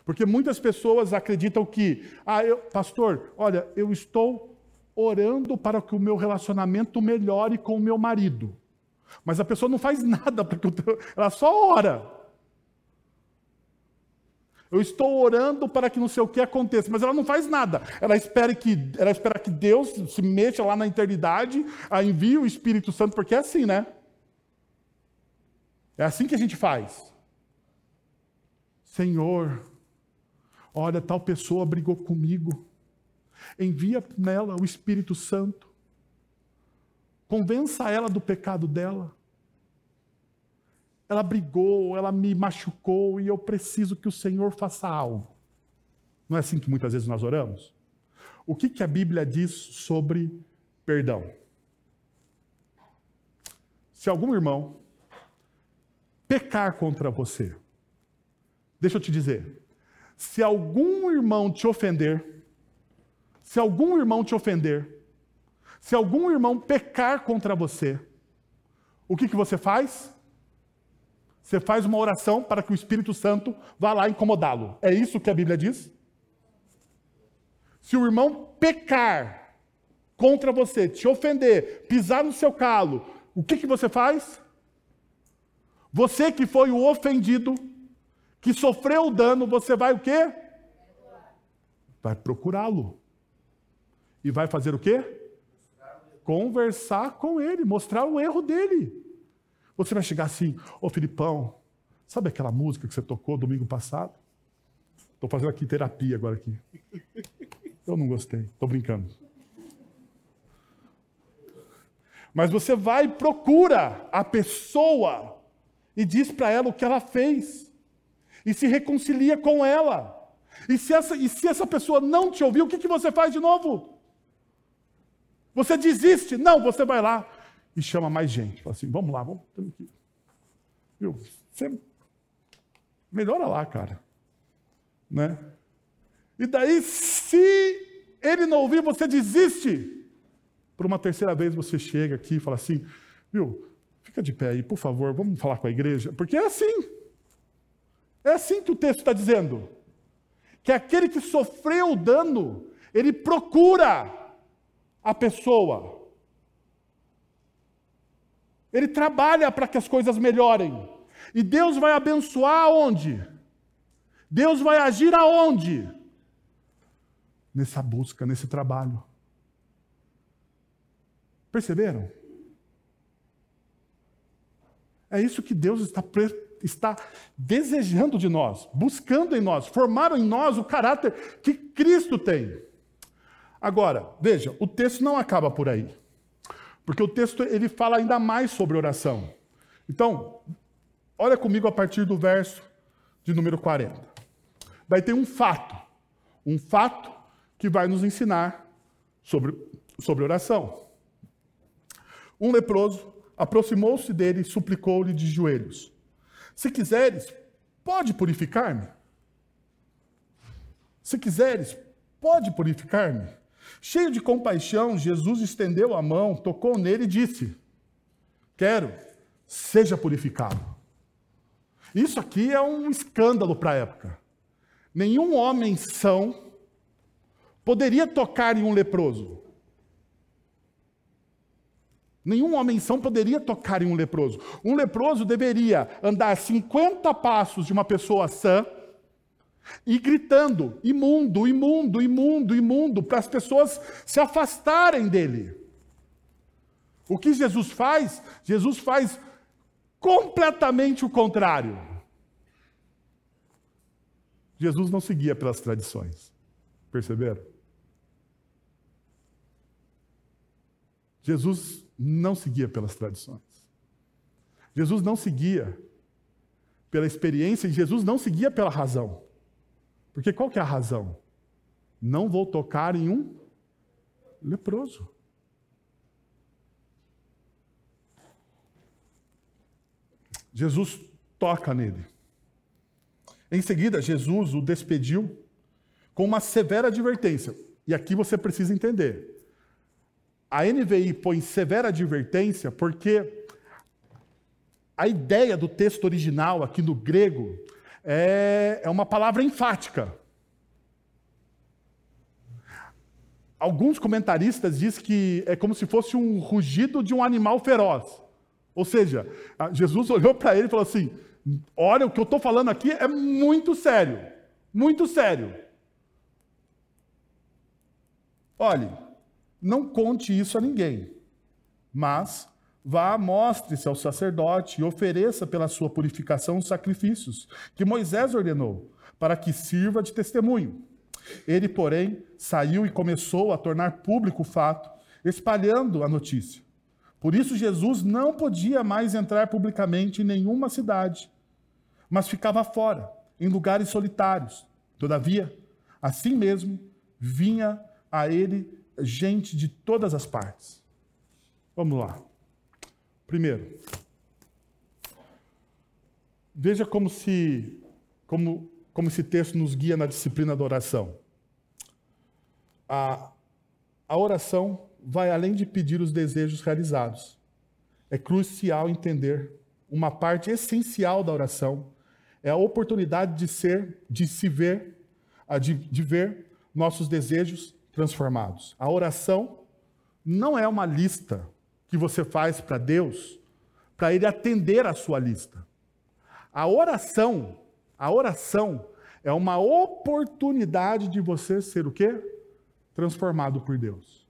Porque muitas pessoas acreditam que, ah, eu, pastor, olha, eu estou orando para que o meu relacionamento melhore com o meu marido. Mas a pessoa não faz nada, porque ela só ora. Eu estou orando para que não sei o que aconteça, mas ela não faz nada. Ela espera que, ela espera que Deus se mexa lá na eternidade, envie o Espírito Santo, porque é assim, né? É assim que a gente faz. Senhor, Olha, tal pessoa brigou comigo. Envia nela o Espírito Santo. Convença ela do pecado dela. Ela brigou, ela me machucou e eu preciso que o Senhor faça algo. Não é assim que muitas vezes nós oramos? O que, que a Bíblia diz sobre perdão? Se algum irmão pecar contra você, deixa eu te dizer, se algum irmão te ofender, se algum irmão te ofender, se algum irmão pecar contra você, o que, que você faz? Você faz uma oração para que o Espírito Santo vá lá incomodá-lo. É isso que a Bíblia diz? Se o irmão pecar contra você, te ofender, pisar no seu calo, o que, que você faz? Você que foi o ofendido, que sofreu o dano, você vai o quê? Vai procurá-lo. E vai fazer o quê? Conversar com ele, mostrar o erro dele. Você vai chegar assim, ô oh, Filipão, sabe aquela música que você tocou domingo passado? Estou fazendo aqui terapia agora aqui. Eu não gostei, estou brincando. Mas você vai e procura a pessoa e diz para ela o que ela fez e se reconcilia com ela. E se essa, e se essa pessoa não te ouvir, o que, que você faz de novo? Você desiste? Não, você vai lá e chama mais gente. Fala assim: vamos lá, vamos. Viu? Você melhora lá, cara. Né? E daí, se ele não ouvir, você desiste. Por uma terceira vez você chega aqui e fala assim: viu, fica de pé aí, por favor, vamos falar com a igreja. Porque é assim. É assim que o texto está dizendo. Que aquele que sofreu o dano, ele procura a pessoa. Ele trabalha para que as coisas melhorem. E Deus vai abençoar aonde? Deus vai agir aonde? Nessa busca, nesse trabalho. Perceberam? É isso que Deus está está desejando de nós, buscando em nós, formar em nós o caráter que Cristo tem. Agora, veja, o texto não acaba por aí. Porque o texto ele fala ainda mais sobre oração. Então, olha comigo a partir do verso de número 40. Daí tem um fato, um fato que vai nos ensinar sobre, sobre oração. Um leproso aproximou-se dele e suplicou-lhe de joelhos: se quiseres, pode purificar-me. Se quiseres, pode purificar-me. Cheio de compaixão, Jesus estendeu a mão, tocou nele e disse: Quero, seja purificado. Isso aqui é um escândalo para a época. Nenhum homem são poderia tocar em um leproso. Nenhum homem são poderia tocar em um leproso. Um leproso deveria andar 50 passos de uma pessoa sã e gritando: imundo, imundo, imundo, imundo, para as pessoas se afastarem dele. O que Jesus faz? Jesus faz completamente o contrário. Jesus não seguia pelas tradições. Perceberam? Jesus não seguia pelas tradições. Jesus não seguia pela experiência e Jesus não seguia pela razão. Porque qual que é a razão? Não vou tocar em um leproso. Jesus toca nele. Em seguida, Jesus o despediu com uma severa advertência. e aqui você precisa entender. A NVI põe severa advertência porque a ideia do texto original aqui no grego é, é uma palavra enfática. Alguns comentaristas dizem que é como se fosse um rugido de um animal feroz. Ou seja, Jesus olhou para ele e falou assim: Olha, o que eu estou falando aqui é muito sério. Muito sério. Olhe, não conte isso a ninguém, mas vá, mostre-se ao sacerdote e ofereça pela sua purificação os sacrifícios que Moisés ordenou, para que sirva de testemunho. Ele, porém, saiu e começou a tornar público o fato, espalhando a notícia. Por isso, Jesus não podia mais entrar publicamente em nenhuma cidade, mas ficava fora, em lugares solitários. Todavia, assim mesmo, vinha a ele gente de todas as partes. Vamos lá. Primeiro, veja como se como, como esse texto nos guia na disciplina da oração. A, a oração vai além de pedir os desejos realizados. É crucial entender uma parte essencial da oração é a oportunidade de ser, de se ver, de, de ver nossos desejos transformados. A oração não é uma lista que você faz para Deus para ele atender a sua lista. A oração, a oração é uma oportunidade de você ser o quê? Transformado por Deus.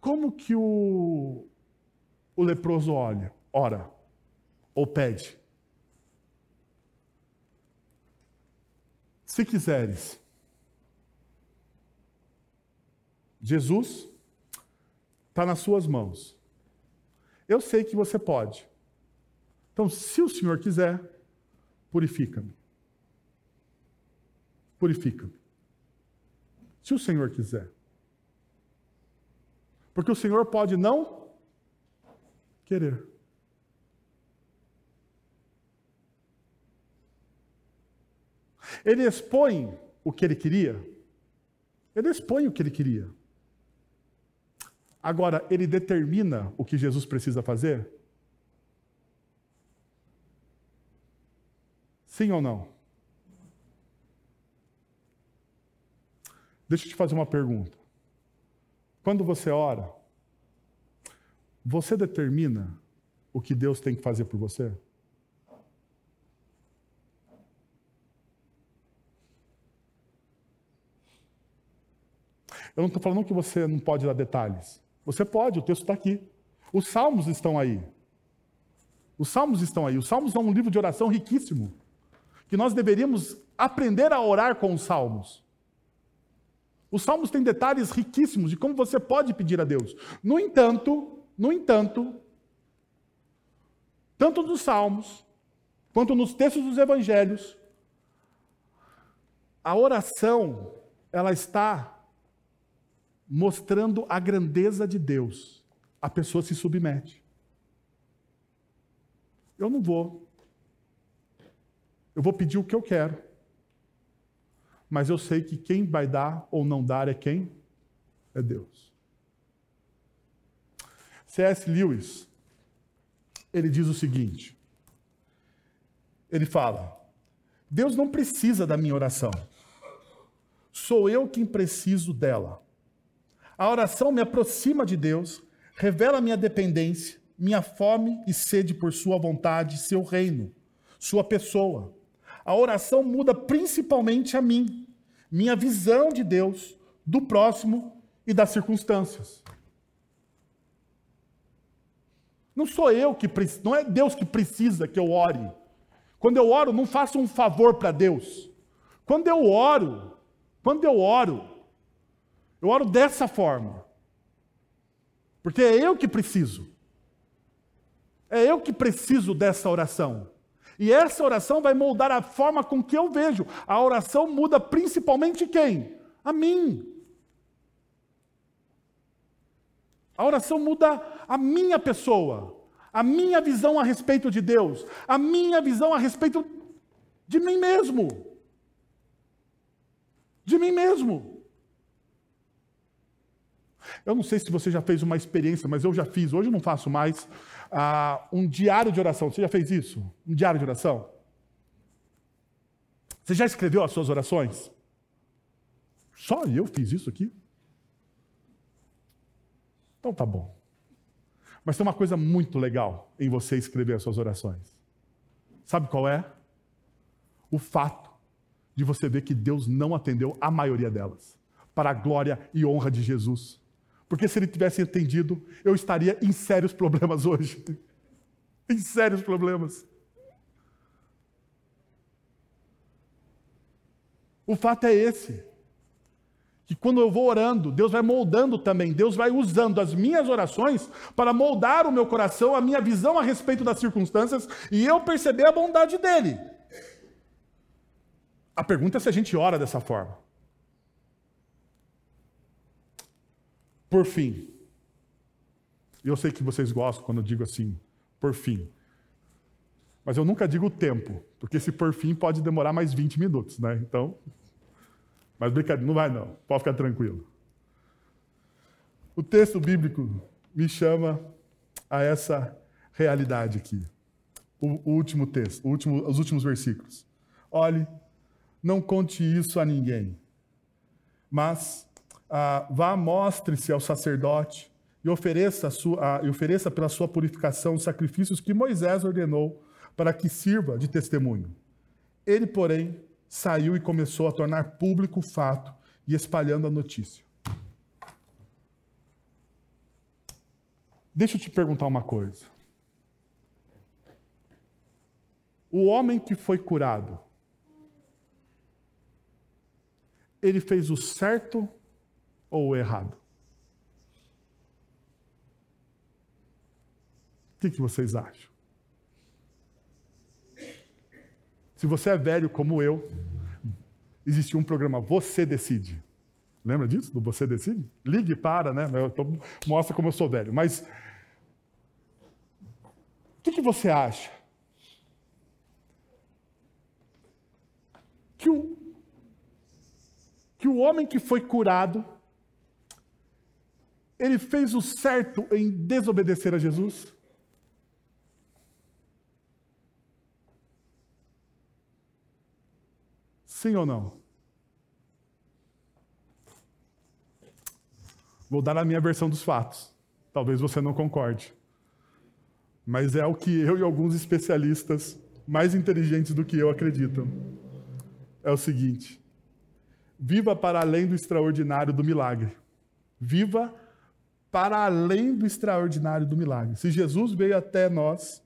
Como que o, o leproso olha, ora ou pede? Se quiseres, Jesus está nas suas mãos. Eu sei que você pode. Então, se o Senhor quiser, purifica-me. Purifica-me. Se o Senhor quiser. Porque o Senhor pode não querer. Ele expõe o que ele queria. Ele expõe o que ele queria. Agora, ele determina o que Jesus precisa fazer? Sim ou não? Deixa eu te fazer uma pergunta. Quando você ora, você determina o que Deus tem que fazer por você? Eu não estou falando que você não pode dar detalhes. Você pode, o texto está aqui. Os salmos estão aí. Os salmos estão aí. Os salmos são um livro de oração riquíssimo. Que nós deveríamos aprender a orar com os salmos. Os salmos têm detalhes riquíssimos de como você pode pedir a Deus. No entanto, no entanto, tanto nos salmos quanto nos textos dos evangelhos, a oração ela está mostrando a grandeza de Deus, a pessoa se submete. Eu não vou. Eu vou pedir o que eu quero. Mas eu sei que quem vai dar ou não dar é quem? É Deus. C.S. Lewis, ele diz o seguinte: ele fala, Deus não precisa da minha oração, sou eu quem preciso dela. A oração me aproxima de Deus, revela minha dependência, minha fome e sede por Sua vontade, seu reino, Sua pessoa. A oração muda principalmente a mim, minha visão de Deus, do próximo e das circunstâncias. Não sou eu que não é Deus que precisa que eu ore. Quando eu oro, não faço um favor para Deus. Quando eu oro, quando eu oro, eu oro dessa forma. Porque é eu que preciso. É eu que preciso dessa oração. E essa oração vai moldar a forma com que eu vejo. A oração muda principalmente quem? A mim. A oração muda a minha pessoa, a minha visão a respeito de Deus, a minha visão a respeito de mim mesmo. De mim mesmo. Eu não sei se você já fez uma experiência, mas eu já fiz, hoje eu não faço mais, uh, um diário de oração. Você já fez isso? Um diário de oração? Você já escreveu as suas orações? Só eu fiz isso aqui? Então tá bom. Mas tem uma coisa muito legal em você escrever as suas orações. Sabe qual é? O fato de você ver que Deus não atendeu a maioria delas, para a glória e honra de Jesus. Porque se ele tivesse atendido, eu estaria em sérios problemas hoje. em sérios problemas. O fato é esse. Que quando eu vou orando, Deus vai moldando também, Deus vai usando as minhas orações para moldar o meu coração, a minha visão a respeito das circunstâncias e eu perceber a bondade dele. A pergunta é se a gente ora dessa forma. Por fim, eu sei que vocês gostam quando eu digo assim, por fim. Mas eu nunca digo o tempo, porque esse por fim pode demorar mais 20 minutos, né? Então, mas brincadeira, não vai não, pode ficar tranquilo. O texto bíblico me chama a essa realidade aqui. O, último texto, o último, os últimos versículos. Olhe, não conte isso a ninguém, mas ah, vá, mostre-se ao sacerdote e ofereça, sua, ah, e ofereça pela sua purificação os sacrifícios que Moisés ordenou para que sirva de testemunho. Ele, porém, saiu e começou a tornar público o fato e espalhando a notícia. Deixa eu te perguntar uma coisa. O homem que foi curado, ele fez o certo ou errado? O que, que vocês acham? Se você é velho como eu, existia um programa Você Decide. Lembra disso? Do Você Decide? Ligue para, né? Tô, mostra como eu sou velho. Mas o que, que você acha? Que o, que o homem que foi curado, ele fez o certo em desobedecer a Jesus? Sim ou não? Vou dar a minha versão dos fatos. Talvez você não concorde. Mas é o que eu e alguns especialistas mais inteligentes do que eu acreditam. É o seguinte: viva para além do extraordinário do milagre. Viva para além do extraordinário do milagre. Se Jesus veio até nós,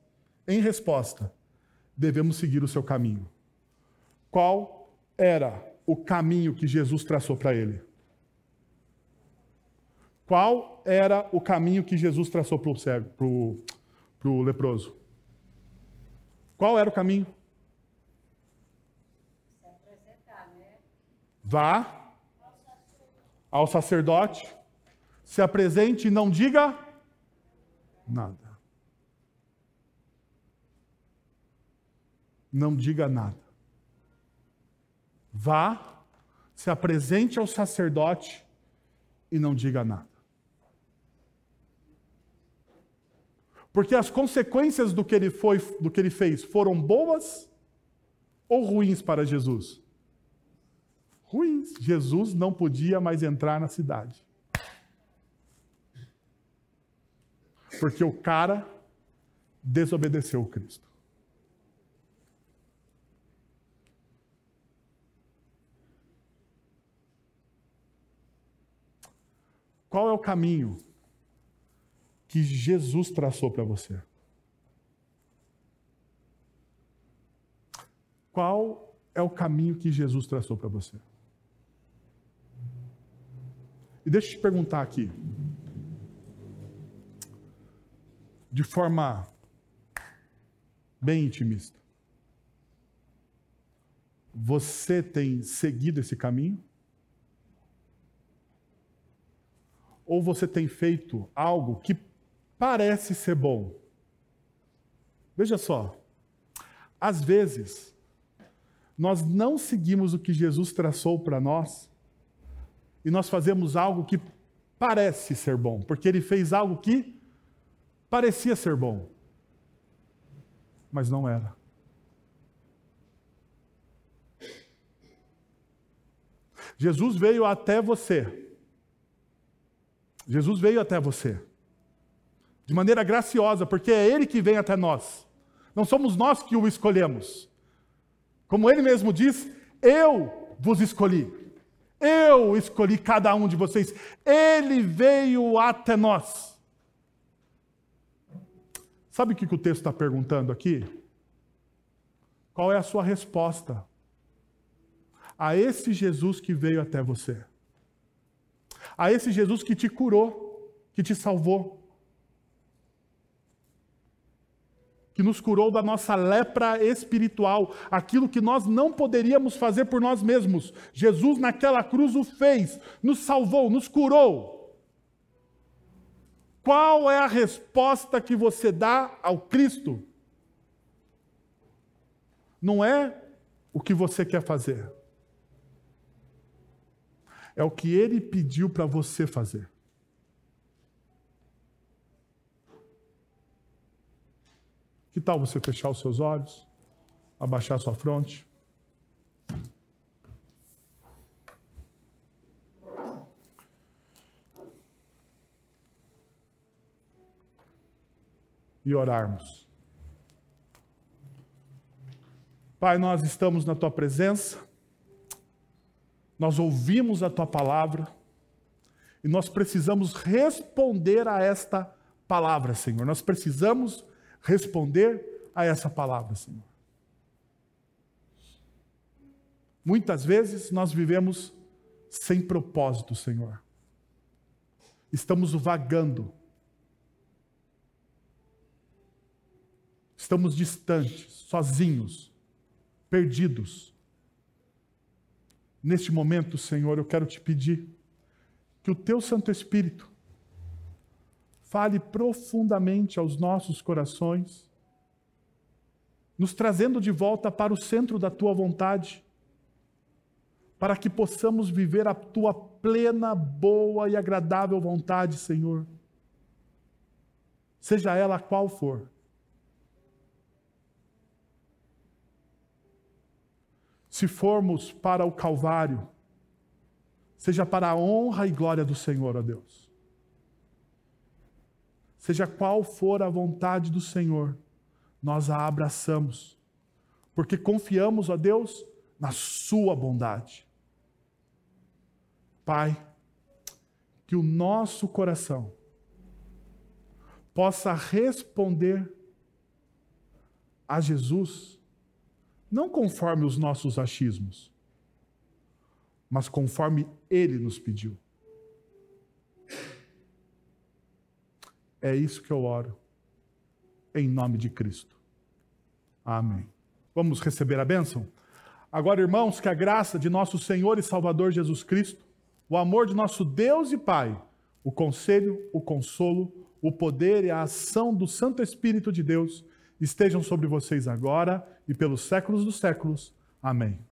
em resposta, devemos seguir o seu caminho. Qual era o caminho que Jesus traçou para ele? Qual era o caminho que Jesus traçou para o cego, para o leproso? Qual era o caminho? Vá ao sacerdote, se apresente e não diga nada. Não diga nada. Vá, se apresente ao sacerdote e não diga nada. Porque as consequências do que ele foi, do que ele fez, foram boas ou ruins para Jesus? Ruins. Jesus não podia mais entrar na cidade. Porque o cara desobedeceu Cristo. Qual é o caminho que Jesus traçou para você? Qual é o caminho que Jesus traçou para você? E deixa eu te perguntar aqui, de forma bem intimista. Você tem seguido esse caminho? ou você tem feito algo que parece ser bom? Veja só, às vezes, nós não seguimos o que Jesus traçou para nós e nós fazemos algo que parece ser bom, porque ele fez algo que parecia ser bom, mas não era. Jesus veio até você. Jesus veio até você. De maneira graciosa, porque é Ele que vem até nós. Não somos nós que o escolhemos. Como Ele mesmo diz, eu vos escolhi. Eu escolhi cada um de vocês. Ele veio até nós. Sabe o que o texto está perguntando aqui? Qual é a sua resposta a esse Jesus que veio até você? A esse Jesus que te curou, que te salvou, que nos curou da nossa lepra espiritual, aquilo que nós não poderíamos fazer por nós mesmos. Jesus naquela cruz o fez, nos salvou, nos curou. Qual é a resposta que você dá ao Cristo? Não é o que você quer fazer, é o que ele pediu para você fazer. Que tal você fechar os seus olhos, abaixar sua fronte? E orarmos. Pai, nós estamos na tua presença, nós ouvimos a tua palavra e nós precisamos responder a esta palavra, Senhor. Nós precisamos responder a essa palavra, Senhor. Muitas vezes nós vivemos sem propósito, Senhor. Estamos vagando. Estamos distantes, sozinhos, perdidos. Neste momento, Senhor, eu quero te pedir que o teu Santo Espírito fale profundamente aos nossos corações, nos trazendo de volta para o centro da tua vontade, para que possamos viver a tua plena, boa e agradável vontade, Senhor. Seja ela qual for. Se formos para o Calvário, seja para a honra e glória do Senhor, ó Deus seja qual for a vontade do Senhor, nós a abraçamos, porque confiamos, a Deus, na Sua bondade. Pai, que o nosso coração possa responder a Jesus, não conforme os nossos achismos, mas conforme Ele nos pediu. É isso que eu oro, em nome de Cristo. Amém. Vamos receber a bênção? Agora, irmãos, que a graça de nosso Senhor e Salvador Jesus Cristo, o amor de nosso Deus e Pai, o conselho, o consolo, o poder e a ação do Santo Espírito de Deus estejam sobre vocês agora e pelos séculos dos séculos. Amém.